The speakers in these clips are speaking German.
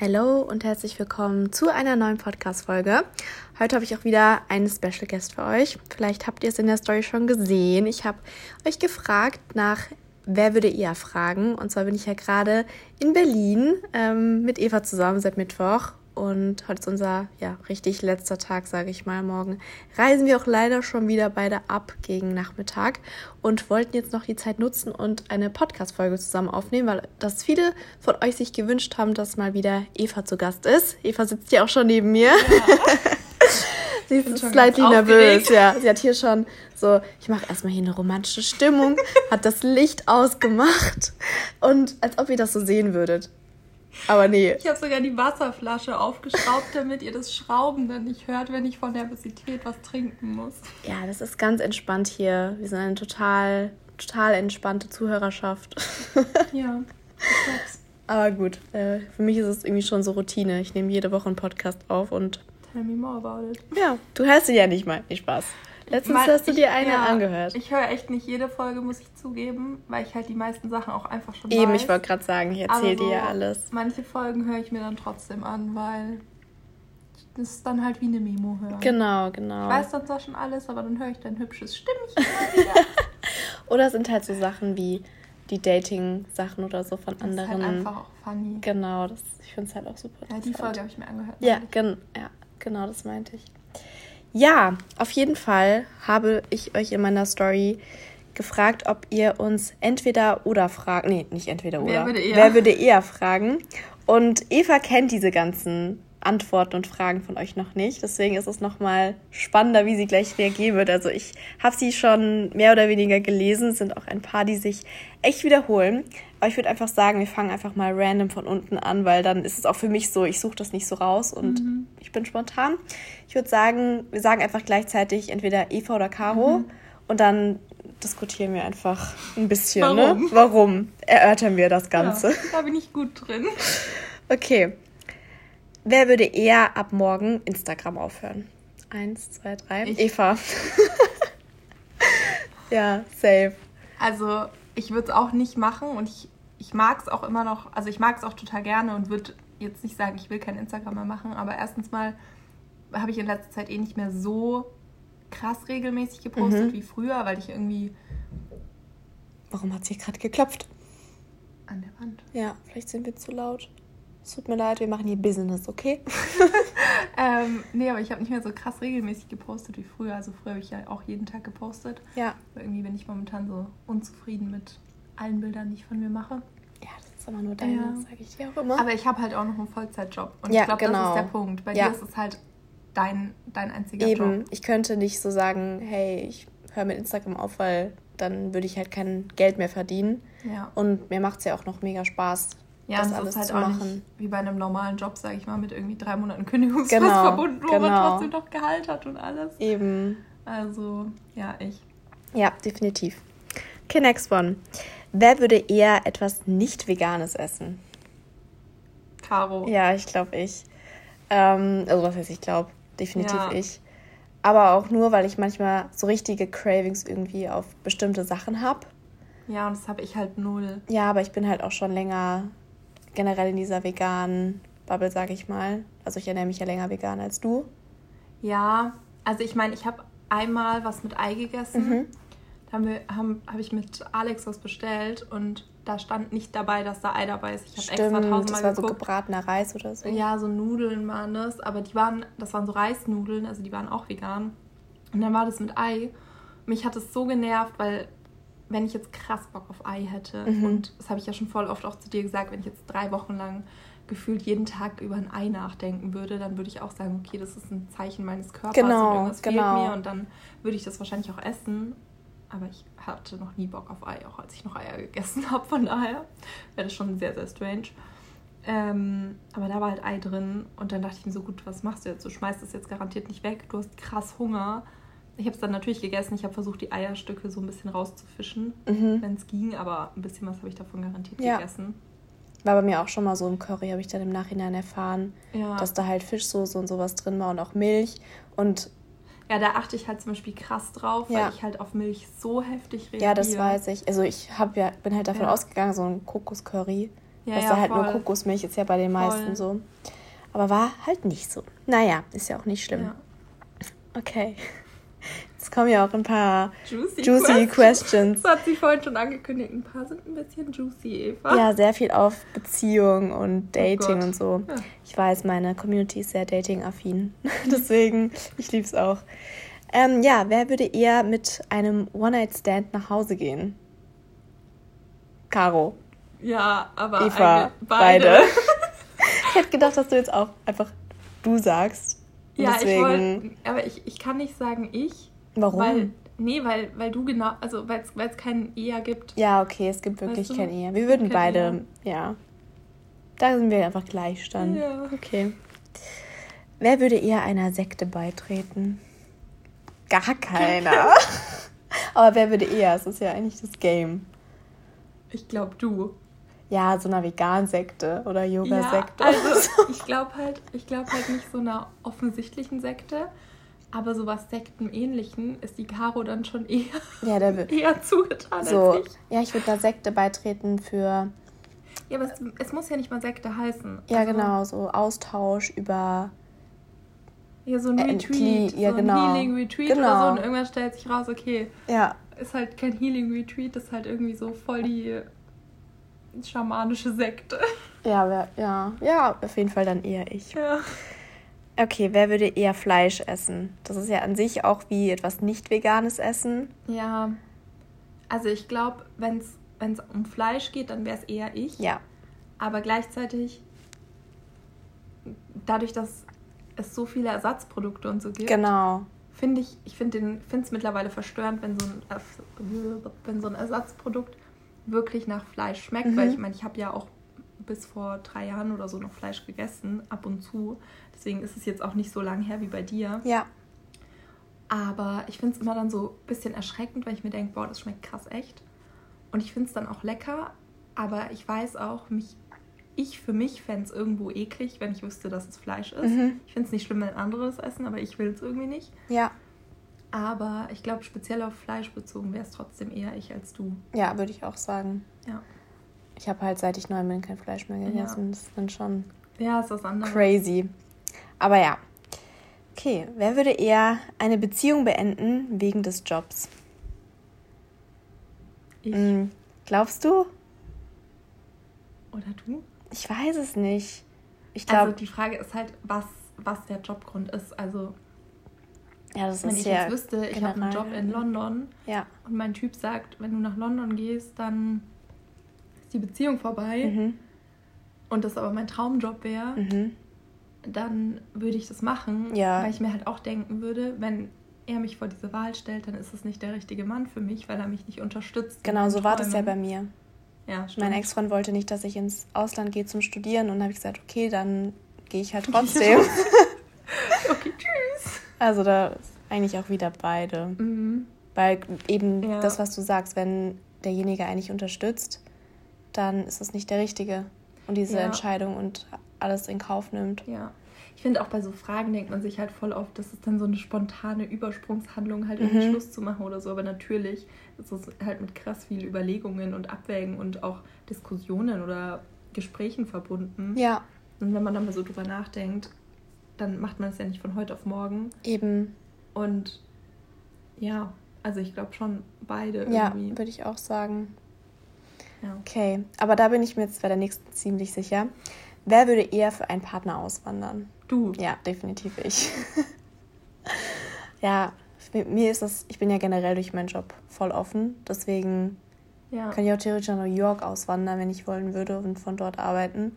Hallo und herzlich willkommen zu einer neuen Podcast-Folge. Heute habe ich auch wieder einen Special Guest für euch. Vielleicht habt ihr es in der Story schon gesehen. Ich habe euch gefragt nach, wer würde ihr fragen? Und zwar bin ich ja gerade in Berlin ähm, mit Eva zusammen seit Mittwoch und heute ist unser, ja, richtig letzter Tag, sage ich mal. Morgen reisen wir auch leider schon wieder beide ab gegen Nachmittag und wollten jetzt noch die Zeit nutzen und eine Podcast-Folge zusammen aufnehmen, weil das viele von euch sich gewünscht haben, dass mal wieder Eva zu Gast ist. Eva sitzt hier auch schon neben mir. Ja. Sie ist slightly nervös, ja. Sie hat hier schon so, ich mache erstmal hier eine romantische Stimmung, hat das Licht ausgemacht und als ob ihr das so sehen würdet. Aber nee. Ich habe sogar die Wasserflasche aufgeschraubt, damit ihr das Schrauben dann nicht hört, wenn ich von Nervosität was trinken muss. Ja, das ist ganz entspannt hier. Wir sind eine total, total entspannte Zuhörerschaft. Ja, ich. Aber gut, äh, für mich ist es irgendwie schon so Routine. Ich nehme jede Woche einen Podcast auf und. Tell me more about it. Ja, du hörst ihn ja nicht mal. Nicht Spaß. Letztens Mal, hast du dir eine ja, angehört. Ich höre echt nicht jede Folge, muss ich zugeben, weil ich halt die meisten Sachen auch einfach schon Eben, weiß. ich wollte gerade sagen, ich erzähle so, dir ja alles. Manche Folgen höre ich mir dann trotzdem an, weil das ist dann halt wie eine Memo hören. Genau, genau. Ich weiß dann zwar schon alles, aber dann höre ich dein hübsches Stimmchen oder sind halt so Sachen wie die Dating-Sachen oder so von das anderen. Das ist halt einfach auch funny. Genau, das, ich finde es halt auch super. Ja, die Folge habe ich mir angehört. Ja, gen ja, genau, das meinte ich. Ja, auf jeden Fall habe ich euch in meiner Story gefragt, ob ihr uns entweder oder fragt. Nee, nicht entweder oder. Wer würde eher? Wer würde eher fragen? Und Eva kennt diese ganzen Antworten und Fragen von euch noch nicht. Deswegen ist es nochmal spannender, wie sie gleich reagieren wird. Also ich habe sie schon mehr oder weniger gelesen. Es sind auch ein paar, die sich echt wiederholen. Aber ich würde einfach sagen, wir fangen einfach mal random von unten an, weil dann ist es auch für mich so, ich suche das nicht so raus und mhm. ich bin spontan. Ich würde sagen, wir sagen einfach gleichzeitig entweder Eva oder Caro mhm. und dann diskutieren wir einfach ein bisschen. Ne? Warum? Ne? Warum? Erörtern wir das Ganze. Ja, da bin ich gut drin. Okay. Wer würde eher ab morgen Instagram aufhören? Eins, zwei, drei. Ich. Eva. ja, safe. Also, ich würde es auch nicht machen und ich, ich mag es auch immer noch, also ich mag es auch total gerne und würde jetzt nicht sagen, ich will kein Instagram mehr machen, aber erstens mal habe ich in letzter Zeit eh nicht mehr so krass regelmäßig gepostet mhm. wie früher, weil ich irgendwie. Warum hat sie gerade geklopft? An der Wand. Ja, vielleicht sind wir zu laut. Es tut mir leid, wir machen hier Business, okay? ähm, nee, aber ich habe nicht mehr so krass regelmäßig gepostet wie früher. Also früher habe ich ja auch jeden Tag gepostet. Ja. Aber irgendwie bin ich momentan so unzufrieden mit allen Bildern, die ich von mir mache. Ja, das ist aber nur deine, ja. sage ich dir auch immer. Aber ich habe halt auch noch einen Vollzeitjob. Und ja, ich glaube, genau. das ist der Punkt. Bei ja. dir ist es halt dein, dein einziger Eben. Job. Ich könnte nicht so sagen, hey, ich höre mit Instagram auf, weil dann würde ich halt kein Geld mehr verdienen. Ja. Und mir macht es ja auch noch mega Spaß, ja, das, das alles ist halt auch machen. nicht wie bei einem normalen Job, sage ich mal, mit irgendwie drei Monaten Kündigungsfrist genau, verbunden, wo genau. man trotzdem noch Gehalt hat und alles. Eben. Also, ja, ich. Ja, definitiv. Okay, next one. Wer würde eher etwas nicht Veganes essen? Caro. Ja, ich glaube ich. Ähm, also was heißt ich glaube? Definitiv ja. ich. Aber auch nur, weil ich manchmal so richtige Cravings irgendwie auf bestimmte Sachen habe. Ja, und das habe ich halt null. Ja, aber ich bin halt auch schon länger generell in dieser veganen Bubble, sage ich mal. Also ich ernähre mich ja länger vegan als du. Ja, also ich meine, ich habe einmal was mit Ei gegessen. Mhm. Da habe haben, hab ich mit Alex was bestellt und da stand nicht dabei, dass da Ei dabei ist. Ich habe extra tausendmal das war geguckt. so gebratener Reis oder so. Ja, so Nudeln waren das, aber die waren, das waren so Reisnudeln, also die waren auch vegan. Und dann war das mit Ei. Mich hat es so genervt, weil wenn ich jetzt krass Bock auf Ei hätte, mhm. und das habe ich ja schon voll oft auch zu dir gesagt, wenn ich jetzt drei Wochen lang gefühlt jeden Tag über ein Ei nachdenken würde, dann würde ich auch sagen, okay, das ist ein Zeichen meines Körpers genau, und irgendwas genau. fehlt mir und dann würde ich das wahrscheinlich auch essen. Aber ich hatte noch nie Bock auf Ei, auch als ich noch Eier gegessen habe. Von daher wäre das schon sehr, sehr strange. Ähm, aber da war halt Ei drin und dann dachte ich mir so, gut, was machst du jetzt? Du schmeißt das jetzt garantiert nicht weg. Du hast krass Hunger ich habe es dann natürlich gegessen. Ich habe versucht, die Eierstücke so ein bisschen rauszufischen, mhm. wenn es ging, aber ein bisschen was habe ich davon garantiert ja. gegessen. War bei mir auch schon mal so im Curry, habe ich dann im Nachhinein erfahren, ja. dass da halt Fischsoße und sowas drin war und auch Milch. Und ja, da achte ich halt zum Beispiel krass drauf, ja. weil ich halt auf Milch so heftig reagiere. Ja, das weiß ich. Also ich hab ja, bin halt davon ausgegangen, so ein Kokoscurry Ja, das ja, halt voll. nur Kokosmilch ist ja bei den meisten voll. so. Aber war halt nicht so. Naja, ist ja auch nicht schlimm. Okay. Jetzt kommen ja auch ein paar juicy, juicy questions. questions. Das hat sie vorhin schon angekündigt. Ein paar sind ein bisschen juicy, Eva. Ja, sehr viel auf Beziehung und oh Dating oh und so. Ja. Ich weiß, meine Community ist sehr dating-affin. Deswegen, ich liebe es auch. Ähm, ja, wer würde eher mit einem One-Night-Stand nach Hause gehen? Caro. Ja, aber Eva, beide. beide. ich hätte gedacht, dass du jetzt auch einfach du sagst. Ja, Deswegen... ich wollte, aber ich, ich kann nicht sagen ich. Warum? Weil, nee, weil, weil du genau, also weil es keinen Eher gibt. Ja, okay, es gibt wirklich weißt du? kein Eher. Wir würden beide, Eher. ja. Da sind wir einfach Gleichstand. Ja. Okay. Wer würde eher einer Sekte beitreten? Gar keiner. Aber wer würde eher? Es ist ja eigentlich das Game. Ich glaube du. Ja, so einer Vegan-Sekte oder Yoga-Sekte. Ja, also ich glaube halt, ich glaube halt nicht so einer offensichtlichen Sekte, aber so was Sektenähnlichen ist die Caro dann schon eher, ja, der eher zugetan so, als ich. Ja, ich würde da Sekte beitreten für. Ja, aber es, es, muss ja nicht mal Sekte heißen. Ja, also, genau, so Austausch über. Ja, so ein äh, Retreat, ja, so ein genau. Healing Retreat genau. oder so und irgendwann stellt sich raus, okay, ja. ist halt kein Healing Retreat, ist halt irgendwie so voll die schamanische Sekte. Ja, ja, ja, auf jeden Fall dann eher ich. Ja. Okay, wer würde eher Fleisch essen? Das ist ja an sich auch wie etwas nicht veganes Essen. Ja. Also ich glaube, wenn es um Fleisch geht, dann wäre es eher ich. Ja. Aber gleichzeitig, dadurch, dass es so viele Ersatzprodukte und so gibt, genau. finde ich, ich finde es mittlerweile verstörend, wenn so, ein, wenn so ein Ersatzprodukt wirklich nach Fleisch schmeckt, mhm. weil ich meine, ich habe ja auch bis vor drei Jahren oder so noch Fleisch gegessen, ab und zu. Deswegen ist es jetzt auch nicht so lang her wie bei dir. Ja. Aber ich finde es immer dann so ein bisschen erschreckend, wenn ich mir denke, boah, das schmeckt krass echt. Und ich finde es dann auch lecker, aber ich weiß auch, mich, ich für mich fände es irgendwo eklig, wenn ich wüsste, dass es Fleisch ist. Mhm. Ich finde es nicht schlimm, wenn andere es essen, aber ich will es irgendwie nicht. Ja. Aber ich glaube, speziell auf Fleisch bezogen wäre es trotzdem eher ich als du. Ja, würde ich auch sagen. Ja. Ich habe halt seit ich neun bin kein Fleisch mehr gegessen. Ja. Das ist dann schon ja, ist was anderes. crazy. Aber ja. Okay, wer würde eher eine Beziehung beenden wegen des Jobs? Ich. Hm, glaubst du? Oder du? Ich weiß es nicht. Ich glaube. Also die Frage ist halt, was, was der Jobgrund ist. Also ja, das wenn ist ich jetzt wüsste, ich habe einen Job in London ja. und mein Typ sagt, wenn du nach London gehst, dann die Beziehung vorbei mhm. und das aber mein Traumjob wäre, mhm. dann würde ich das machen, ja. weil ich mir halt auch denken würde, wenn er mich vor diese Wahl stellt, dann ist es nicht der richtige Mann für mich, weil er mich nicht unterstützt. Genau, so war das ja bei mir. Ja. Mein Ex-Freund wollte nicht, dass ich ins Ausland gehe zum Studieren und habe ich gesagt, okay, dann gehe ich halt trotzdem. okay, tschüss. Also da ist eigentlich auch wieder beide. Mhm. Weil eben ja. das, was du sagst, wenn derjenige eigentlich unterstützt, dann ist das nicht der Richtige. Und diese ja. Entscheidung und alles in Kauf nimmt. Ja. Ich finde auch bei so Fragen denkt man sich halt voll oft, das ist dann so eine spontane Übersprungshandlung, halt mhm. Schluss zu machen oder so. Aber natürlich ist es halt mit krass viel Überlegungen und Abwägen und auch Diskussionen oder Gesprächen verbunden. Ja. Und wenn man dann mal so drüber nachdenkt, dann macht man es ja nicht von heute auf morgen. Eben. Und ja, also ich glaube schon beide irgendwie. Ja, würde ich auch sagen. Okay, aber da bin ich mir jetzt bei der nächsten ziemlich sicher. Wer würde eher für einen Partner auswandern? Du. Ja, definitiv ich. ja, mir ist das, ich bin ja generell durch meinen Job voll offen. Deswegen ja. kann ich auch theoretisch nach New York auswandern, wenn ich wollen würde und von dort arbeiten.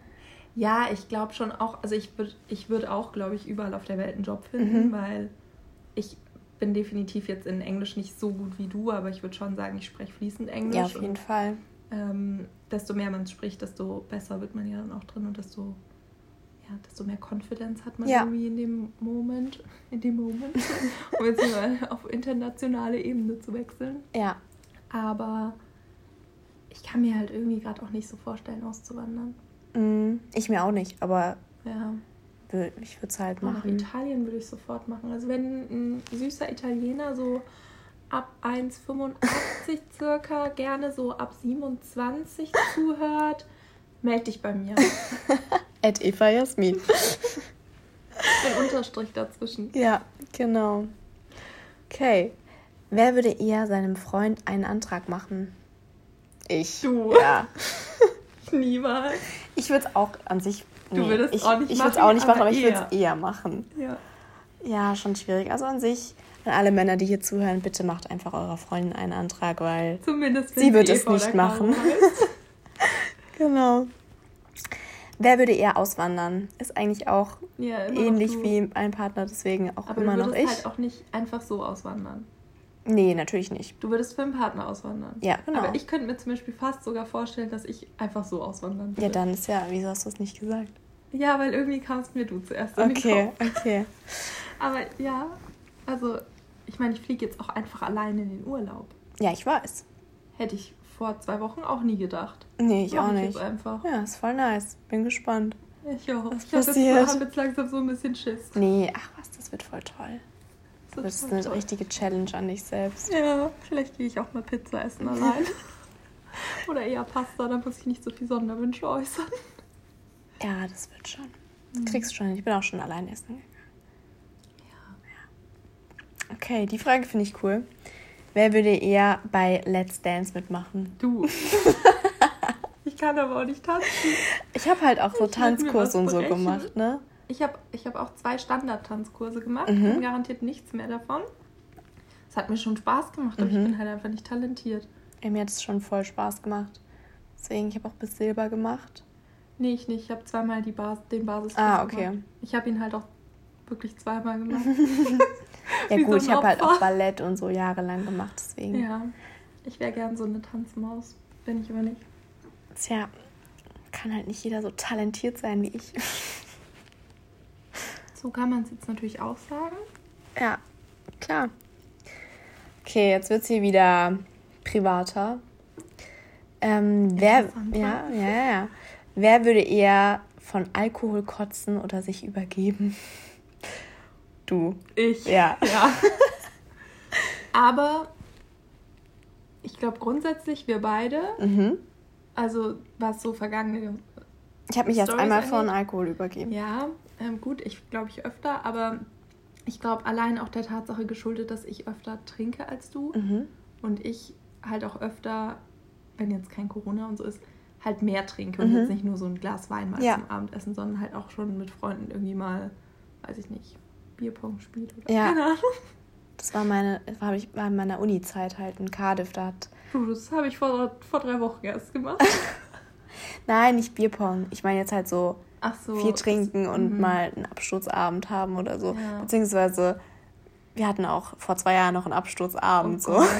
Ja, ich glaube schon auch, also ich würde ich würd auch, glaube ich, überall auf der Welt einen Job finden, mhm. weil ich bin definitiv jetzt in Englisch nicht so gut wie du, aber ich würde schon sagen, ich spreche fließend Englisch. Ja, auf jeden Fall. Ähm, desto mehr man spricht, desto besser wird man ja dann auch drin und desto, ja, desto mehr Confidence hat man ja. irgendwie in dem Moment, in dem Moment, um jetzt mal auf internationale Ebene zu wechseln. Ja. Aber ich kann mir halt irgendwie gerade auch nicht so vorstellen, auszuwandern. Mm, ich mir auch nicht, aber ja. ich würde es halt machen. Nach Italien würde ich sofort machen. Also wenn ein süßer Italiener so ab 1,85 circa gerne so ab 27 zuhört, Meld dich bei mir. At Eva Jasmin. Ein Unterstrich dazwischen. Ja, genau. Okay. Wer würde eher seinem Freund einen Antrag machen? Ich. Du. Ja. Niemals. Ich würde es auch an sich. Du würdest ich, auch nicht Ich würde es machen, auch nicht machen, aber aber ich würde eher. es eher machen. Ja. Ja, schon schwierig. Also an sich, an alle Männer, die hier zuhören, bitte macht einfach eurer Freundin einen Antrag, weil sie wird es Eva nicht machen. Genau. Wer würde eher auswandern? Ist eigentlich auch Ja, ähnlich du. wie ein Partner, deswegen auch Aber immer du noch würdest ich. halt auch nicht einfach so auswandern. Nee, natürlich nicht. Du würdest für einen Partner auswandern. Ja, genau. Aber ich könnte mir zum Beispiel fast sogar vorstellen, dass ich einfach so auswandern würde. Ja, dann ist ja, wieso hast du es nicht gesagt? Ja, weil irgendwie kamst mir du zuerst in den Okay, okay. Aber ja, also ich meine, ich fliege jetzt auch einfach alleine in den Urlaub. Ja, ich weiß. Hätte ich vor zwei Wochen auch nie gedacht. Nee, ich Mach auch ich nicht. Jetzt einfach. Ja, ist voll nice. Bin gespannt. Ich auch. Was ich habe passiert? jetzt, hab jetzt langsam so ein bisschen Schiss. Nee, ach was, das wird voll toll. Das Das ist eine toll. richtige Challenge an dich selbst. Ja, vielleicht gehe ich auch mal Pizza essen allein. Oder eher Pasta, dann muss ich nicht so viel Sonderwünsche äußern. Ja, das wird schon. Mhm. Das kriegst du schon. Ich bin auch schon allein essen. Okay, die Frage finde ich cool. Wer würde eher bei Let's Dance mitmachen? Du. ich kann aber auch nicht tanzen. Ich habe halt auch so Ich würd mir was Tanzkurs und so gemacht, ne? Ich habe ich hab auch zwei Standard-Tanzkurse gemacht Mhm. und garantiert nichts mehr davon. Es hat mir schon Spaß gemacht, aber Mhm. ich bin halt einfach nicht talentiert. Ey, mir hat es schon voll Spaß gemacht. Deswegen, ich habe auch bis Silber gemacht. Nee, ich nicht. Ich habe zweimal die Bas den Basiskurs Ah, okay. gemacht. Ich habe ihn halt auch wirklich zweimal gemacht. Ja so gut, ein ich habe halt auch. Ballett und so jahrelang gemacht, deswegen. ja. Ich wäre gern so eine Tanzmaus. Bin ich aber nicht. Tja, kann halt nicht jeder so talentiert sein wie ich. So kann man es jetzt natürlich auch sagen. Ja, klar. Okay, jetzt wird es hier wieder privater. Ähm, wer, ja, ja, ja. Wer würde eher von Alkohol kotzen oder sich übergeben? Du. Ich. Ja. Ja. Aber ich glaube grundsätzlich wir beide, Mhm. also was so vergangene Ich habe mich erst Stories einmal angeht? von Alkohol übergeben. Ja, ähm, gut, ich glaube ich öfter, aber ich glaube allein auch der Tatsache geschuldet, dass ich öfter trinke als du Mhm. und ich halt auch öfter, wenn jetzt kein Corona und so ist, halt mehr trinke und Mhm. jetzt nicht nur so ein Glas Wein mal Ja. zum Abendessen, sondern halt auch schon mit Freunden irgendwie mal, weiß ich nicht, Bierpong spielt oder Ja. keine Ahnung. Das war meine, das war, ich, war in meiner Uni-Zeit halt in Cardiff. Da hat, Du, das habe ich vor, vor drei Wochen erst gemacht. nein, nicht Bierpong. Ich meine jetzt halt so Ach so. viel trinken und mhm. mal einen Absturzabend haben oder so. Ja. Beziehungsweise wir hatten auch vor zwei Jahren noch einen Absturzabend. Oh so. Gott.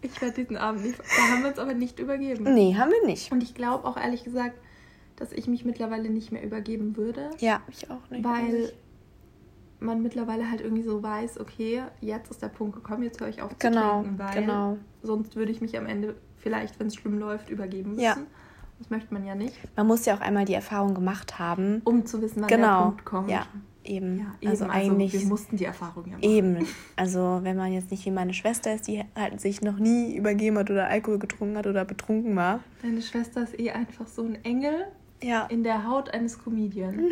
Ich werde diesen Abend nicht. Da haben wir uns aber nicht übergeben. Nee, haben wir nicht. Und ich glaube auch ehrlich gesagt, dass ich mich mittlerweile nicht mehr übergeben würde, Ja, ich auch nicht. weil man mittlerweile halt irgendwie so weiß, okay, jetzt ist der Punkt gekommen, jetzt höre ich auf zu Genau, trinken, weil genau. sonst würde ich mich am Ende vielleicht, wenn es schlimm läuft, übergeben müssen. Ja. Das möchte man ja nicht, Man muss ja auch einmal die Erfahrung gemacht haben. um zu wissen, wann der Genau. Punkt kommt. Ja, eben. Ja, eben. Also Also, eigentlich. wir mussten die Erfahrung ja machen. Eben. Also wenn man jetzt nicht wie meine Schwester ist, die halt sich noch nie übergeben hat oder Alkohol getrunken hat oder betrunken war. Deine Schwester ist eh einfach so ein Engel Ja. in der Haut eines Comedian.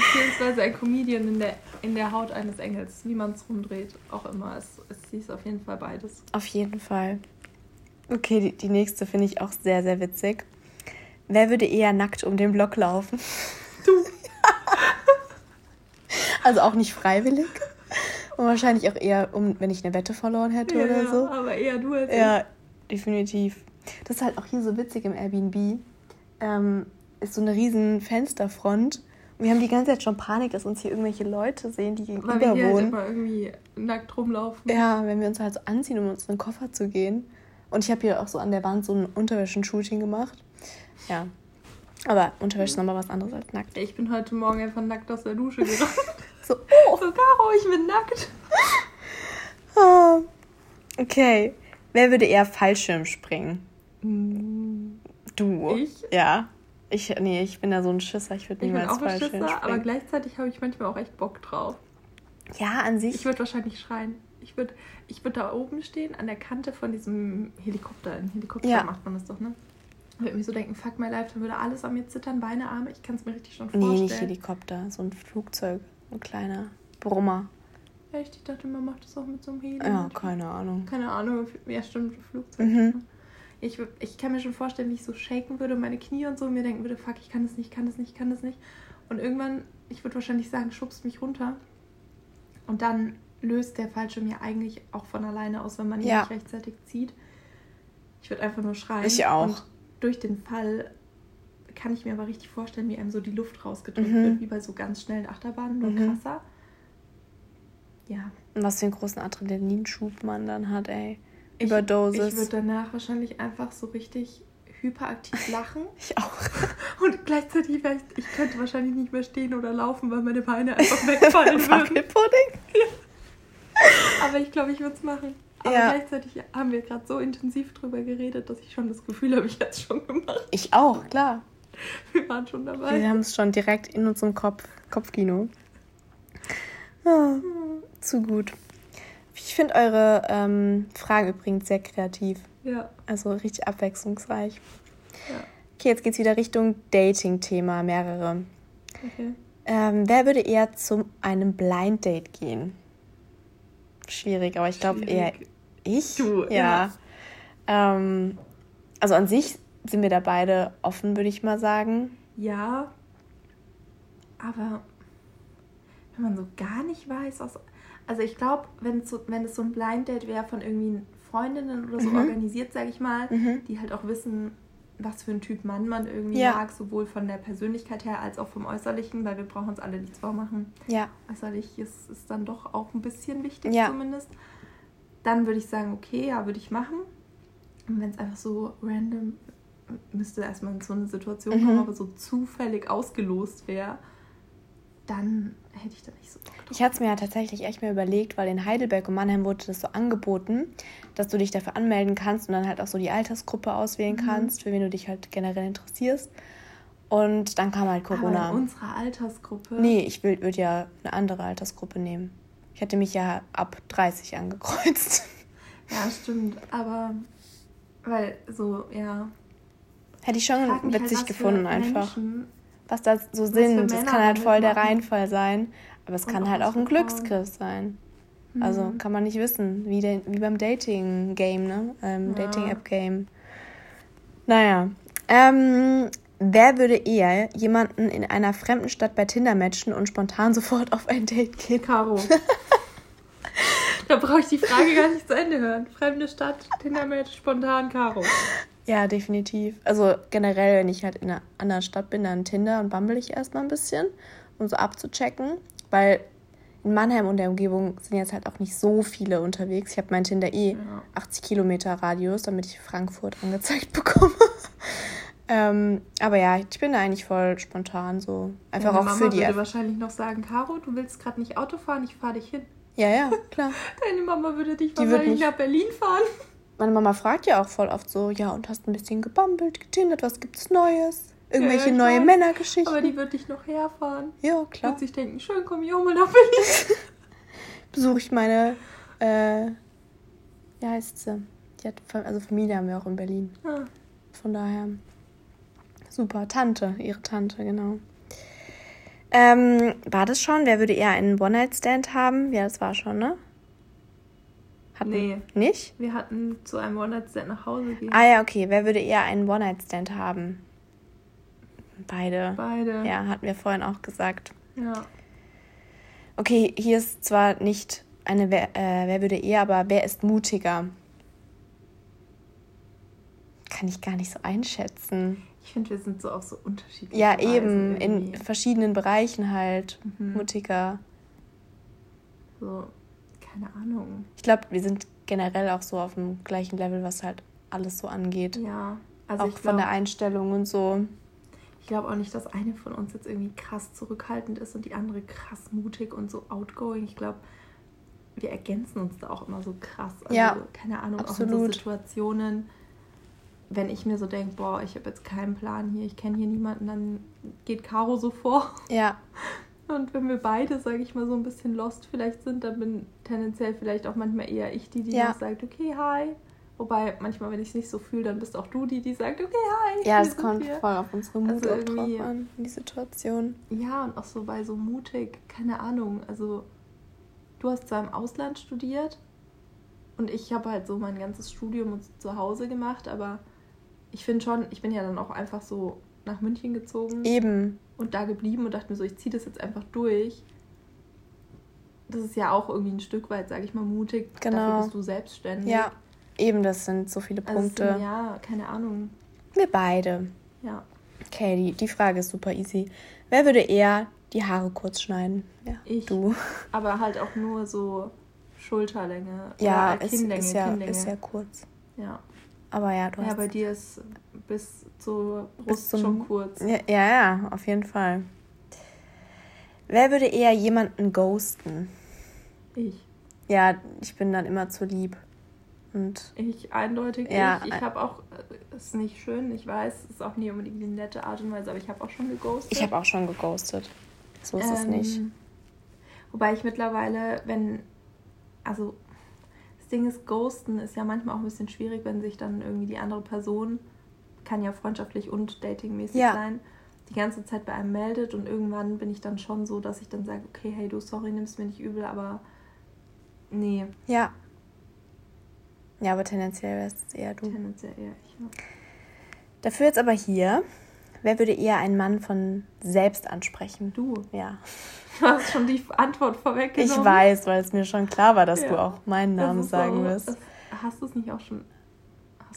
Beziehungsweise ein Comedian in der, in der Haut eines Engels, wie man es rumdreht, auch immer. Es, es ist auf jeden Fall beides. Auf jeden Fall. Okay, die, die nächste finde ich auch sehr, sehr witzig. Wer würde eher nackt um den Block laufen? Du. Also auch nicht freiwillig. Und wahrscheinlich auch eher, um, wenn ich eine Wette verloren hätte oder so. aber eher du als Ja, definitiv. Das ist halt auch hier so witzig im Airbnb. Ähm, ist so eine riesen Fensterfront. Wir haben die ganze Zeit schon Panik, dass uns hier irgendwelche Leute sehen, die ich. Weil gegenüber wir hier halt wohnen. immer irgendwie nackt rumlaufen. Ja, wenn wir uns halt so anziehen, um uns einen Koffer zu gehen. Und ich habe hier auch so an der Wand so ein Unterwäschen-Shooting gemacht. Ja. Aber Unterwäsche ist nochmal was anderes als nackt. Ich bin heute Morgen einfach nackt aus der Dusche gerannt. So, Oh, so, Caro, ich bin nackt. oh. Okay. Wer würde eher Fallschirm springen? Du. Ich? Ja. Ich, nee, ich bin da so ein Schisser. Ich würde Ich bin niemals auch ein Schisser, aber gleichzeitig habe ich manchmal auch echt Bock drauf. Ja, an sich. Ich würde wahrscheinlich schreien. Ich würde ich würd da oben stehen, an der Kante von diesem Helikopter. In Helikopter Ja. macht man das doch, ne? Ich würde mir so denken, fuck my life, dann würde alles an mir zittern, Beine, Arme, ich kann es mir richtig schon vorstellen. Nee, nicht Helikopter, so ein Flugzeug, ein kleiner Brummer. Echt? Ich dachte, man macht das auch mit so einem Heli. Ja, keine Ahnung. Keine Ahnung, ja stimmt, Flugzeug. Mhm. Ich, ich kann mir schon vorstellen, wie ich so shaken würde und meine Knie und so und mir denken würde, fuck, ich kann das nicht, kann das nicht, kann das nicht. Und irgendwann, ich würde wahrscheinlich sagen, schubst mich runter. Und dann löst der Fallschirm ja eigentlich auch von alleine aus, wenn man ihn ja. nicht rechtzeitig zieht. Ich würde einfach nur schreien. Ich auch. Und durch den Fall kann ich mir aber richtig vorstellen, wie einem so die Luft rausgedrückt mhm. wird, wie bei so ganz schnellen Achterbahnen, nur mhm. krasser. Ja. Und was für einen großen Adrenalinschub man dann hat, ey. Überdosis. Ich, ich würde danach wahrscheinlich einfach so richtig hyperaktiv lachen. ich auch. Und gleichzeitig, ich, ich könnte wahrscheinlich nicht mehr stehen oder laufen, weil meine Beine einfach wegfallen würden. Aber ich glaube, ich würde es machen. Aber ja. gleichzeitig haben wir gerade so intensiv drüber geredet, dass ich schon das Gefühl habe, ich hätte es schon gemacht. Ich auch, klar. Wir waren schon dabei. Wir haben es schon direkt in unserem Kopf, Kopfkino. Oh, zu gut. Ich finde eure ähm, Fragen übrigens sehr kreativ. Ja. Also richtig abwechslungsreich. Ja. Okay, jetzt geht es wieder Richtung Dating-Thema, mehrere. Okay. Ähm, wer würde eher zu einem Blind Date gehen? Schwierig, aber ich glaube eher ich. Du, ja. ja. Ähm, also an sich sind wir da beide offen, würde ich mal sagen. Ja. Aber wenn man so gar nicht weiß, aus, also ich glaube, wenn, so, wenn es so ein Blind Date wäre von irgendwie Freundinnen oder so mhm. organisiert, sage ich mal, mhm. die halt auch wissen, was für ein Typ Mann man irgendwie ja. mag, sowohl von der Persönlichkeit her als auch vom Äußerlichen, weil wir brauchen uns alle nichts vormachen. Ja. Äußerlich ist, ist dann doch auch ein bisschen wichtig ja. zumindest. Dann würde ich sagen, okay, ja, würde ich machen. Und wenn es einfach so random, müsste erstmal in so eine Situation mhm. kommen, aber so zufällig ausgelost wäre, dann hätte ich da nicht so Bock drauf. Ich hatte es mir ja tatsächlich echt mal überlegt, weil in Heidelberg und Mannheim wurde das so angeboten, dass du dich dafür anmelden kannst und dann halt auch so die Altersgruppe auswählen mhm. kannst, für wen du dich halt generell interessierst. Und dann kam halt Corona. Aber in unserer Altersgruppe? Nee, ich würde ja eine andere Altersgruppe nehmen. Ich hätte mich ja ab 30 angekreuzt. Ja, stimmt. Aber, weil so, ja. Hätte ich schon witzig halt, gefunden, einfach. Menschen, was da so sind. Das kann halt voll der Reinfall sein. Aber es kann halt auch ein Glücksgriff sein. Mhm. Also kann man nicht wissen. Wie, de, wie beim Dating-Game, ne? Ähm, ja. Dating-App-Game. Naja. Ähm, wer würde eher jemanden in einer fremden Stadt bei Tinder matchen und spontan sofort auf ein Date gehen? Caro. da brauche ich die Frage gar nicht zu Ende hören. Fremde Stadt, Tinder-Match, spontan Caro. Ja, definitiv. Also generell, wenn ich halt in einer anderen Stadt bin, dann Tinder und bumble ich erstmal ein bisschen, um so abzuchecken. Weil in Mannheim und der Umgebung sind jetzt halt auch nicht so viele unterwegs. Ich habe mein Tinder eh ja. 80 Kilometer Radius, damit ich Frankfurt angezeigt bekomme. ähm, aber ja, ich bin da eigentlich voll spontan so. Einfach Deine auch Mama für die. Ich würde wahrscheinlich noch sagen, Caro, du willst gerade nicht Auto fahren, ich fahre dich hin. Ja, ja, klar. Deine Mama würde dich wahrscheinlich nach Berlin fahren. Meine Mama fragt ja auch voll oft so, ja, und hast ein bisschen gebummelt, getindert, was gibt's Neues? Irgendwelche ja, neue Männergeschichten. Aber die wird dich noch herfahren. Ja, klar. Wird sich denken, schön, komm ich auch mal nach Berlin. Besuche ich meine, äh, wie heißt sie? Die hat, also Familie haben wir auch in Berlin. Ah. Von daher, super. Tante, ihre Tante, genau. Ähm, war das schon? Wer würde eher einen One-Night-Stand haben? Ja, das war schon, ne? Hatten nee. Nicht? Wir hatten zu einem One-Night-Stand nach Hause gehen. Ah ja, okay. Wer würde eher einen One-Night-Stand haben? Beide. Beide. Ja, hatten wir vorhin auch gesagt. Ja. Okay, hier ist zwar nicht eine Wer, äh, wer würde eher, aber wer ist mutiger? Kann ich gar nicht so einschätzen. Ich finde, wir sind so auf so unterschiedliche Ja, Weisen eben, irgendwie. in verschiedenen Bereichen halt mhm. mutiger. So, keine Ahnung. Ich glaube, wir sind generell auch so auf dem gleichen Level, was halt alles so angeht. Ja. Also auch glaub, von der Einstellung und so. Ich glaube auch nicht, dass eine von uns jetzt irgendwie krass zurückhaltend ist und die andere krass mutig und so outgoing. Ich glaube, wir ergänzen uns da auch immer so krass. Also, ja, keine Ahnung, absolut. auch in so Situationen, wenn ich mir so denke, boah, ich habe jetzt keinen Plan hier, ich kenne hier niemanden, dann geht Caro so vor. Ja. Und wenn wir beide, sage ich mal, so ein bisschen lost vielleicht sind, dann bin tendenziell vielleicht auch manchmal eher ich die, die ja. sagt, okay, hi. Wobei, manchmal, wenn ich es nicht so fühle, dann bist auch du die, die sagt, okay, hi. Ja, es kommt wir. voll auf unsere Mut also drauf an, die Situation. Ja, und auch so bei so mutig, keine Ahnung. Also, du hast zwar im Ausland studiert und ich habe halt so mein ganzes Studium zu Hause gemacht, aber ich finde schon, ich bin ja dann auch einfach so nach München gezogen. Eben. Und da geblieben und dachte mir so, ich ziehe das jetzt einfach durch. Das ist ja auch irgendwie ein Stück weit, sage ich mal, mutig. Genau. Dafür bist du selbstständig. Ja. Eben, das sind so viele Punkte. Also, ja, keine Ahnung. Wir beide. Ja. Okay, die, die Frage ist super easy. Wer würde eher die Haare kurz schneiden? Ja, ich. Du. Aber halt auch nur so Schulterlänge. Ja, ist, Kinnlänge, ist, ja, Kinnlänge. ist ja kurz. Ja. Aber ja, du hast. Ja, bei dir ist bis zur Brust bis zum, schon kurz. Ja, ja, ja, auf jeden Fall. Wer würde eher jemanden ghosten? Ich. Ja, ich bin dann immer zu lieb. Und ich eindeutig ja, ich. Ich habe auch, äh, ist nicht schön, ich weiß, es ist auch nie unbedingt eine nette Art und Weise, aber ich habe auch schon geghostet. Ich habe auch schon geghostet. So ist ähm, es nicht. Wobei ich mittlerweile, wenn, also Ding ist, ghosten ist ja manchmal auch ein bisschen schwierig, wenn sich dann irgendwie die andere Person, kann ja freundschaftlich und datingmäßig ja. sein, die ganze Zeit bei einem meldet und irgendwann bin ich dann schon so, dass ich dann sage, okay, hey du, sorry, nimmst mir nicht übel, aber nee. Ja, ja, aber tendenziell wäre es eher du. Tendenziell eher ich, ja. Dafür jetzt aber hier, wer würde eher einen Mann von selbst ansprechen? Du. Ja. Du hast schon die Antwort vorweggenommen. Ich weiß, weil es mir schon klar war, dass ja. du auch meinen Namen sagen so, wirst. Hast du es nicht auch schon?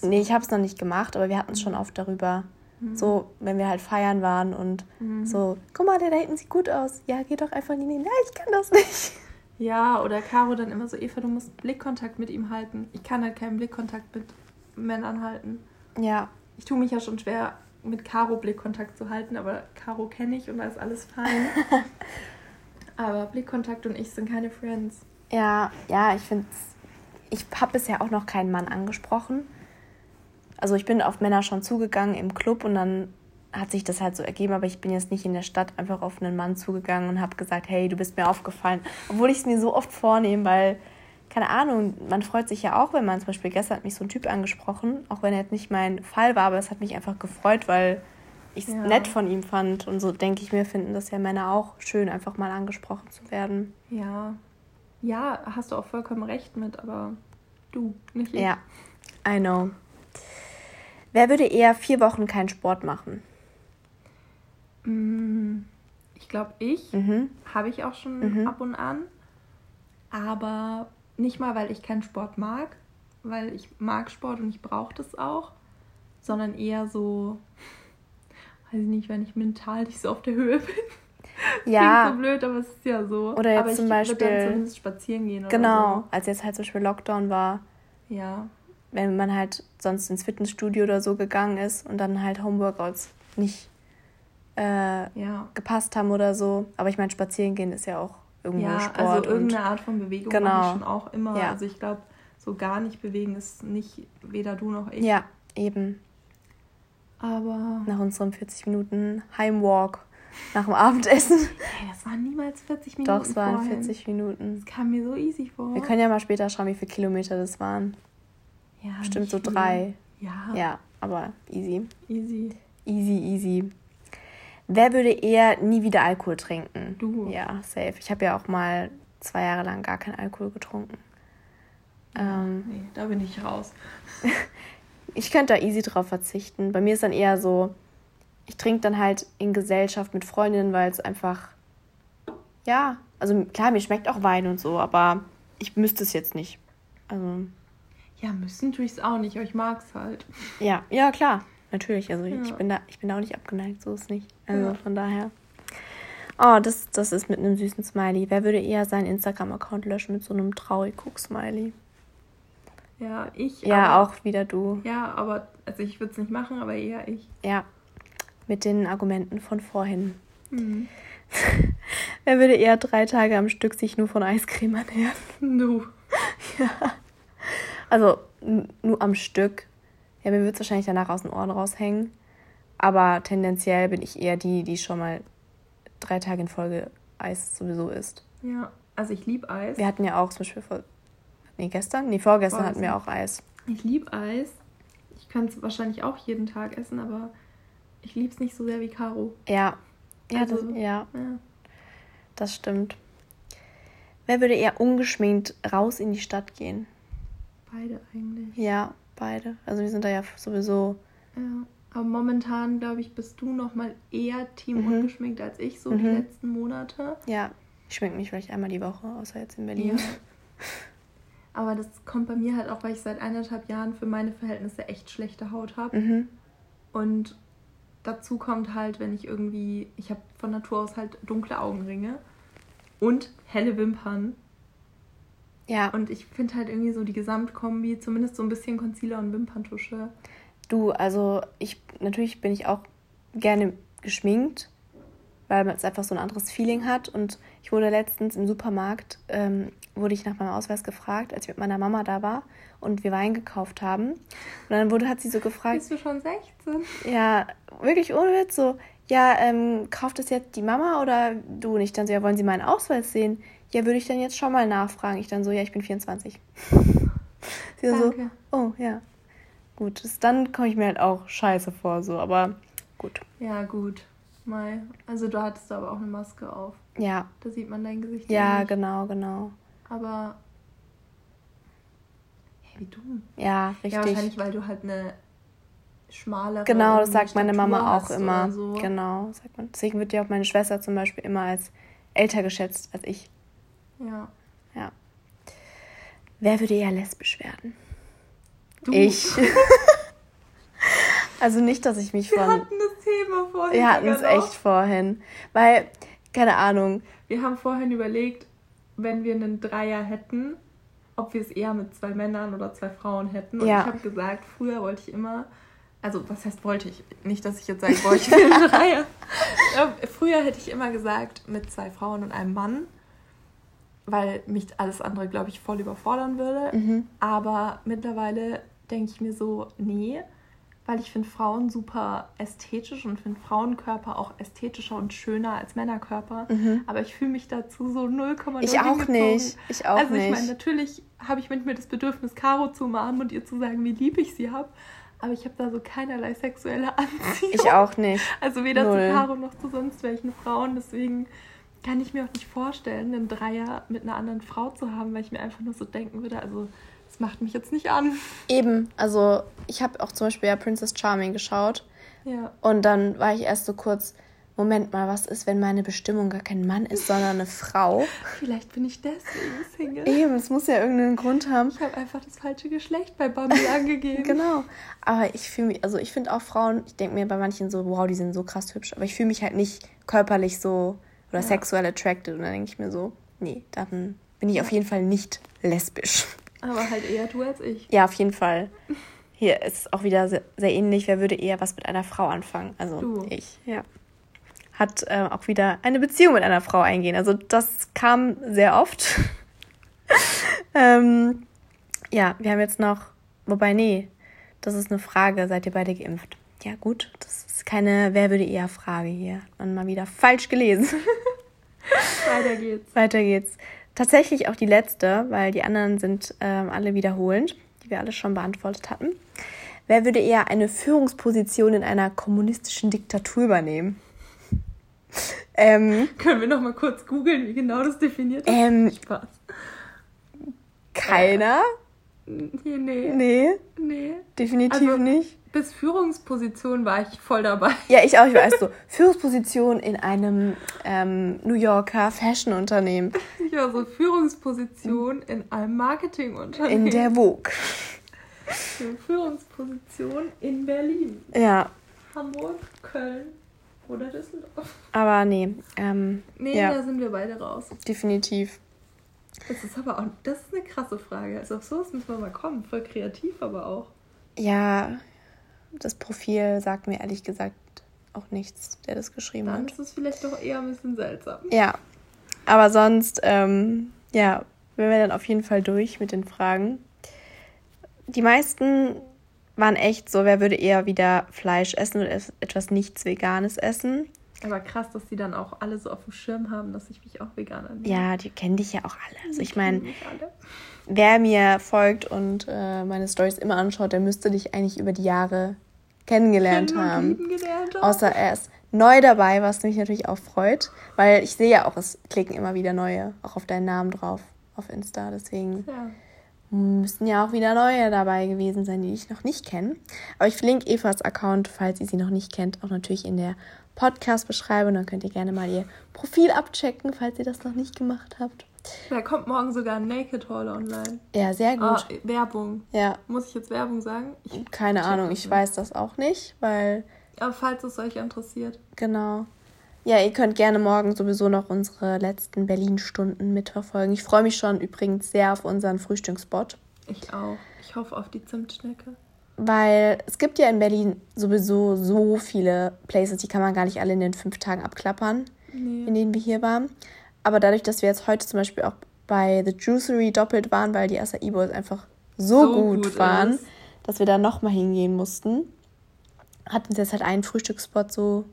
Nee, ich habe es noch nicht gemacht, aber wir hatten es mhm. schon oft darüber. Mhm. So, wenn wir halt feiern waren und mhm. so, guck mal, der da hinten sieht gut aus. Ja, geh doch einfach in ihn. Ja, ich kann das nicht. Ja, oder Caro dann immer so, Eva, du musst Blickkontakt mit ihm halten. Ich kann halt keinen Blickkontakt mit Männern halten. Ja. Ich tue mich ja schon schwer, mit Caro Blickkontakt zu halten, aber Caro kenne ich und da ist alles fein. aber Blickkontakt und ich sind keine Friends. Ja, ja, ich finde ich habe bisher auch noch keinen Mann angesprochen. Also ich bin auf Männer schon zugegangen im Club und dann hat sich das halt so ergeben, aber ich bin jetzt nicht in der Stadt einfach auf einen Mann zugegangen und habe gesagt, hey, du bist mir aufgefallen. Obwohl ich es mir so oft vornehme, weil, keine Ahnung, man freut sich ja auch, wenn man zum Beispiel gestern hat mich so ein Typ angesprochen, auch wenn er jetzt nicht mein Fall war, aber es hat mich einfach gefreut, weil ich es ja. nett von ihm fand. Und so denke ich mir, finden das ja Männer auch schön, einfach mal angesprochen zu werden. Ja. Ja, hast du auch vollkommen recht mit, aber du, nicht ich. Ja, I know. Wer würde eher vier Wochen keinen Sport machen? Mm, ich glaube, ich mhm. habe ich auch schon mhm. ab und an. Aber nicht mal, weil ich keinen Sport mag, weil ich mag Sport und ich brauche das auch, sondern eher so, weiß ich nicht, wenn ich mental nicht so auf der Höhe bin. Ja. Klingt so blöd, aber es ist ja so. Oder jetzt aber zum Beispiel. Dann zumindest spazieren gehen oder Genau, so. als jetzt halt zum Beispiel Lockdown war. Ja. Wenn man halt sonst ins Fitnessstudio oder so gegangen ist und dann halt Homeworkouts nicht äh, ja. gepasst haben oder so. Aber ich meine, spazieren gehen ist ja auch irgendwo ja, Sport. Also irgendeine Art von Bewegung genau. mache ich schon auch immer. Ja. Also ich glaube, so gar nicht bewegen ist nicht weder du noch ich. Ja, eben. Aber. Nach unserem 40 Minuten Heimwalk nach dem Abendessen. Hey, das waren niemals 40 Minuten. Doch, es waren vorhin. 40 Minuten. Das kam mir so easy vor. Wir können ja mal später schauen, wie viele Kilometer das waren. Ja. Bestimmt so drei. Ja. Ja, aber easy. Easy. Easy, easy. Wer würde eher nie wieder Alkohol trinken? Du. Ja, safe. Ich habe ja auch mal zwei Jahre lang gar keinen Alkohol getrunken. Ähm, nee, da bin ich raus. ich könnte da easy drauf verzichten. Bei mir ist dann eher so, ich trinke dann halt in Gesellschaft mit Freundinnen, weil es einfach, ja, also klar, mir schmeckt auch Wein und so, aber ich müsste es jetzt nicht. Also. Ja, müssen tue ich es auch nicht, aber ich mag es halt. Ja, ja, klar. Natürlich, also ja. ich bin da, ich bin da auch nicht abgeneigt, so ist es nicht. Also ja. von daher. Oh, das, das ist mit einem süßen Smiley. Wer würde eher seinen Instagram-Account löschen mit so einem traurig Guck-Smiley? Ja, ich. Ja, aber, auch wieder du. Ja, aber, also ich würde es nicht machen, aber eher ich. Ja, mit den Argumenten von vorhin. Mhm. Wer würde eher drei Tage am Stück sich nur von Eiscreme ernähren? Du. ja. Also nur am Stück. Ja, mir wird es wahrscheinlich danach aus den Ohren raushängen. Aber tendenziell bin ich eher die, die schon mal drei Tage in Folge Eis sowieso isst. Ja, also ich liebe Eis. Wir hatten ja auch zum Beispiel vor. Nee, gestern? Nee, vorgestern, vorgestern. hatten wir auch Eis. Ich liebe Eis. Ich könnte es wahrscheinlich auch jeden Tag essen, aber ich liebe es nicht so sehr wie Caro. Ja. Ja, Also, das, ja, Ja. das stimmt. Wer würde eher ungeschminkt raus in die Stadt gehen? Beide eigentlich. Ja, beide. Also wir sind da ja sowieso. Ja. Aber momentan, glaube ich, bist du noch mal eher Team Mhm. ungeschminkt als ich, so die Mhm. letzten Monate. Ja, ich schmink mich vielleicht einmal die Woche, außer jetzt in Berlin. Ja. Aber das kommt bei mir halt auch, weil ich seit eineinhalb Jahren für meine Verhältnisse echt schlechte Haut habe. Mhm. Und dazu kommt halt, wenn ich irgendwie, ich habe von Natur aus halt dunkle Augenringe und helle Wimpern. Ja, Und ich finde halt irgendwie so die Gesamtkombi, zumindest so ein bisschen Concealer und Wimperntusche. du, also ich, natürlich bin ich auch gerne geschminkt, weil man es einfach so ein anderes Feeling hat. Und ich wurde letztens im Supermarkt, ähm, wurde ich nach meinem Ausweis gefragt, als ich mit meiner Mama da war und wir Wein gekauft haben. Und dann wurde, hat sie so gefragt, Bist du schon 16? Ja, wirklich ohne Witz so. Ja, ähm, kauft es jetzt die Mama oder du? Und ich dann so, ja, wollen Sie meinen Ausweis sehen? Ja, würde ich dann jetzt schon mal nachfragen. Ich dann so, ja, ich bin 24. Sie so, oh, ja. Gut, das, dann komme ich mir halt auch scheiße vor, so, aber gut. Ja, gut. Mai. Also du hattest aber auch eine Maske auf. Ja, Da sieht man dein Gesicht ja, nicht. genau, genau. Aber. Hey, wie dumm. Ja, Ja, richtig. wahrscheinlich, weil du halt eine schmalere. genau, das sagt meine Mama auch immer. So. Genau, sagt man. Deswegen wird ja auch meine Schwester zum Beispiel immer als älter geschätzt als ich. Ja. Ja. Wer würde eher lesbisch werden? Du. Ich. also nicht, dass ich mich Wir von. hatten das Thema vorhin. Wir hatten es echt vorhin. Weil, keine Ahnung. Wir haben vorhin überlegt, wenn wir einen Dreier hätten, ob wir es eher mit zwei Männern oder zwei Frauen hätten. Und Ja. ich habe gesagt, früher wollte ich immer, also was heißt wollte ich? Nicht, dass ich jetzt sage, boah, ich will einen Dreier. Früher hätte ich immer gesagt, mit zwei Frauen und einem Mann, weil mich alles andere, glaube ich, voll überfordern würde. Mhm. Aber mittlerweile denke ich mir so, nee, weil ich finde Frauen super ästhetisch und finde Frauenkörper auch ästhetischer und schöner als Männerkörper. Aber ich fühle mich dazu so 0,0 Mhm. Ich auch nicht. Ich auch also ich meine, natürlich habe ich mit mir das Bedürfnis, Caro zu umarmen und ihr zu sagen, wie lieb ich sie habe. Aber ich habe da so keinerlei sexuelle Anziehung. Ich auch nicht. Also weder Null. zu Caro noch zu sonst welchen Frauen. Deswegen kann ich mir auch nicht vorstellen, einen Dreier mit einer anderen Frau zu haben, weil ich mir einfach nur so denken würde, also das macht mich jetzt nicht an. Eben, also ich habe auch zum Beispiel ja Princess Charming geschaut. Ja. Und dann war ich erst so kurz, Moment mal, was ist, wenn meine Bestimmung gar kein Mann ist, sondern eine Frau? Vielleicht bin ich deswegen Single. Eben, es muss ja irgendeinen Grund haben. Ich habe einfach das falsche Geschlecht bei Bumble angegeben. Genau. Aber ich fühle mich, also ich finde auch Frauen, ich denke mir bei manchen so, wow, die sind so krass hübsch. Aber ich fühle mich halt nicht körperlich so oder Ja. sexuell attracted. Und dann denke ich mir so, nee, dann bin ich auf jeden Fall nicht lesbisch. Aber halt eher du als ich. Ja, auf jeden Fall. Hier ist es auch wieder sehr, sehr ähnlich. Wer würde eher was mit einer Frau anfangen? Also Du. ich, ja. Hat äh, auch wieder eine Beziehung mit einer Frau eingehen. Also das kam sehr oft. ähm, ja, wir haben jetzt noch, wobei, nee, das ist eine Frage, seid ihr beide geimpft? Ja, gut, das ist keine Wer würde eher Frage hier. Man mal wieder falsch gelesen. Weiter geht's. Weiter geht's. Tatsächlich auch die letzte, weil die anderen sind ähm, alle wiederholend, die wir alle schon beantwortet hatten. Wer würde eher eine Führungsposition in einer kommunistischen Diktatur übernehmen? ähm, Können wir noch mal kurz googeln, wie genau das definiert ist? ähm, Spaß. keiner? Hier, nee. Nee, Nee. definitiv Also- nicht. Bis Führungsposition war ich voll dabei. Ja, ich auch. Ich weiß so, Führungsposition in einem ähm, New Yorker Fashion-Unternehmen. Ich war so Führungsposition in einem Marketingunternehmen. In der Vogue. Führungsposition in Berlin, Ja, Hamburg, Köln oder Düsseldorf. aber nee. Ähm, Nee, ja, da sind wir beide raus. definitiv. Das ist aber auch, das ist eine krasse Frage. Also auf sowas müssen wir mal kommen. Voll kreativ aber auch. Ja, das Profil sagt mir ehrlich gesagt auch nichts, der das geschrieben Dann hat. ist es vielleicht doch eher ein bisschen seltsam. Ja, aber sonst, ähm, ja, wären wir dann auf jeden Fall durch mit den Fragen. Die meisten waren echt so, wer würde eher wieder Fleisch essen oder etwas nichts Veganes essen. Aber krass, dass die dann auch alle so auf dem Schirm haben, dass ich mich auch vegan ernähre. Ja, die kennen dich ja auch alle. Also ich meine, wer mir folgt und äh, meine Stories immer anschaut, der müsste dich eigentlich über die Jahre kennengelernt haben. Gelernt Außer er ist neu dabei, was mich natürlich auch freut, weil ich sehe ja auch, es klicken immer wieder neue, auch auf deinen Namen drauf auf Insta. Deswegen ja. müssten ja auch wieder neue dabei gewesen sein, die ich noch nicht kenne. Aber ich verlinke Evas Account, falls ihr sie noch nicht kennt, auch natürlich in der Podcast-Beschreibung. Dann könnt ihr gerne mal ihr Profil abchecken, falls ihr das noch nicht gemacht habt. Da kommt morgen sogar ein Naked Haul online. Ja, sehr gut. Oh, Werbung. Ja. Muss ich jetzt Werbung sagen? Ich Keine Ahnung, ich weiß das auch nicht, weil. Aber falls es euch interessiert. Genau. Ja, ihr könnt gerne morgen sowieso noch unsere letzten Berlin-Stunden mitverfolgen. Ich freue mich schon übrigens sehr auf unseren Frühstücksspot. Ich auch. Ich hoffe auf die Zimtschnecke. Weil es gibt ja in Berlin sowieso so viele Places, die kann man gar nicht alle in den fünf Tagen abklappern, nee. in denen wir hier waren. Aber dadurch, dass wir jetzt heute zum Beispiel auch bei The Juicery doppelt waren, weil die Acai Bowls einfach so, so gut, gut, waren, ist. dass wir da nochmal hingehen mussten, hat uns jetzt halt einen Frühstücksspot so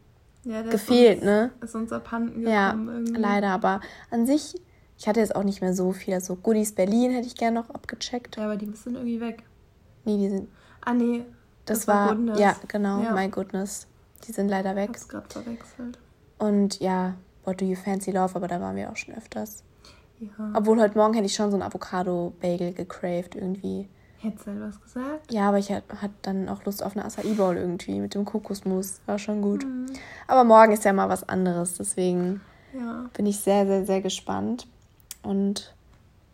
ja, gefehlt, ist uns, ne? Ist uns abhanden gekommen ja, irgendwie. leider, aber an sich, ich hatte jetzt auch nicht mehr so viel. Also Goodies Berlin hätte ich gerne noch abgecheckt. Ja, aber die sind irgendwie weg. Nee, die sind. Ah, nee. Das, das war, war ja, genau, ja. My Goodness. Die sind leider weg. Ich gerade verwechselt. Und ja, What Do You Fancy Love, aber da waren wir auch schon öfters. Ja. Obwohl heute Morgen hätte ich schon so ein Avocado-Bagel gecraved irgendwie. Hättest du was gesagt? Ja, aber ich hatte dann auch Lust auf eine Acai Bowl irgendwie mit dem Kokosmus. War schon gut. Mhm. Aber morgen ist ja mal was anderes, deswegen ja. bin ich sehr, sehr, sehr gespannt. Und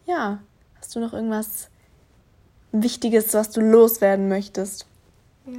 ja, hast du noch irgendwas Wichtiges, was du loswerden möchtest? Ja.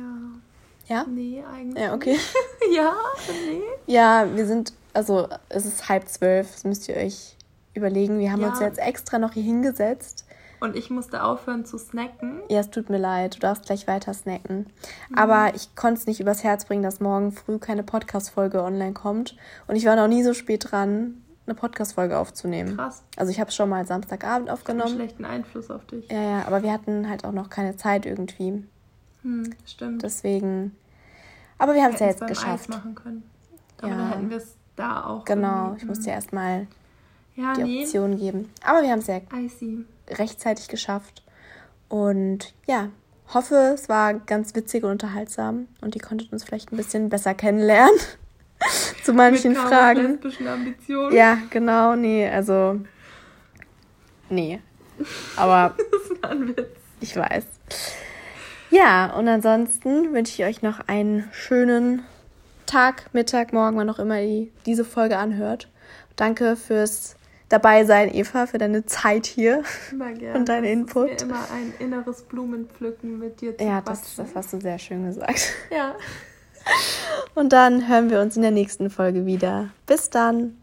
Ja? Nee, eigentlich. Ja, okay. ja, nee. Ja, wir sind, also es ist halb zwölf, das müsst ihr euch überlegen. Wir haben ja. uns jetzt extra noch hier hingesetzt und ich musste aufhören zu snacken. Ja, es tut mir leid. Du darfst gleich weiter snacken. Mhm. Aber ich konnte es nicht übers Herz bringen, dass morgen früh keine Podcast-Folge online kommt. Und ich war noch nie so spät dran, eine Podcast-Folge aufzunehmen. Krass. Also ich habe es schon mal Samstagabend aufgenommen. Einen schlechten Einfluss auf dich. Ja, ja, aber wir hatten halt auch noch keine Zeit irgendwie. Hm, stimmt. Deswegen. Aber wir haben es ja jetzt geschafft. Eis machen können. Aber ja. dann hätten wir es da auch. Genau, ich musste ja erstmal ja, die nee. Option geben. Aber wir haben es ja rechtzeitig geschafft. Und ja, hoffe, es war ganz witzig und unterhaltsam und ihr konntet uns vielleicht ein bisschen besser kennenlernen. Zu manchen Mit Fragen. Ambitionen. Ja, genau, nee, also. Nee. Aber. das war ein Witz. Ich weiß. Ja, und ansonsten wünsche ich euch noch einen schönen Tag, Mittag, Morgen, wann auch immer ihr diese Folge anhört. Danke fürs dabei sein, Eva, für deine Zeit hier immer gerne. und deinen Input. Es ist mir immer ein inneres Blumenpflücken mit dir zu Ja, das, das hast du sehr schön gesagt. Ja. Und dann hören wir uns in der nächsten Folge wieder. Bis dann.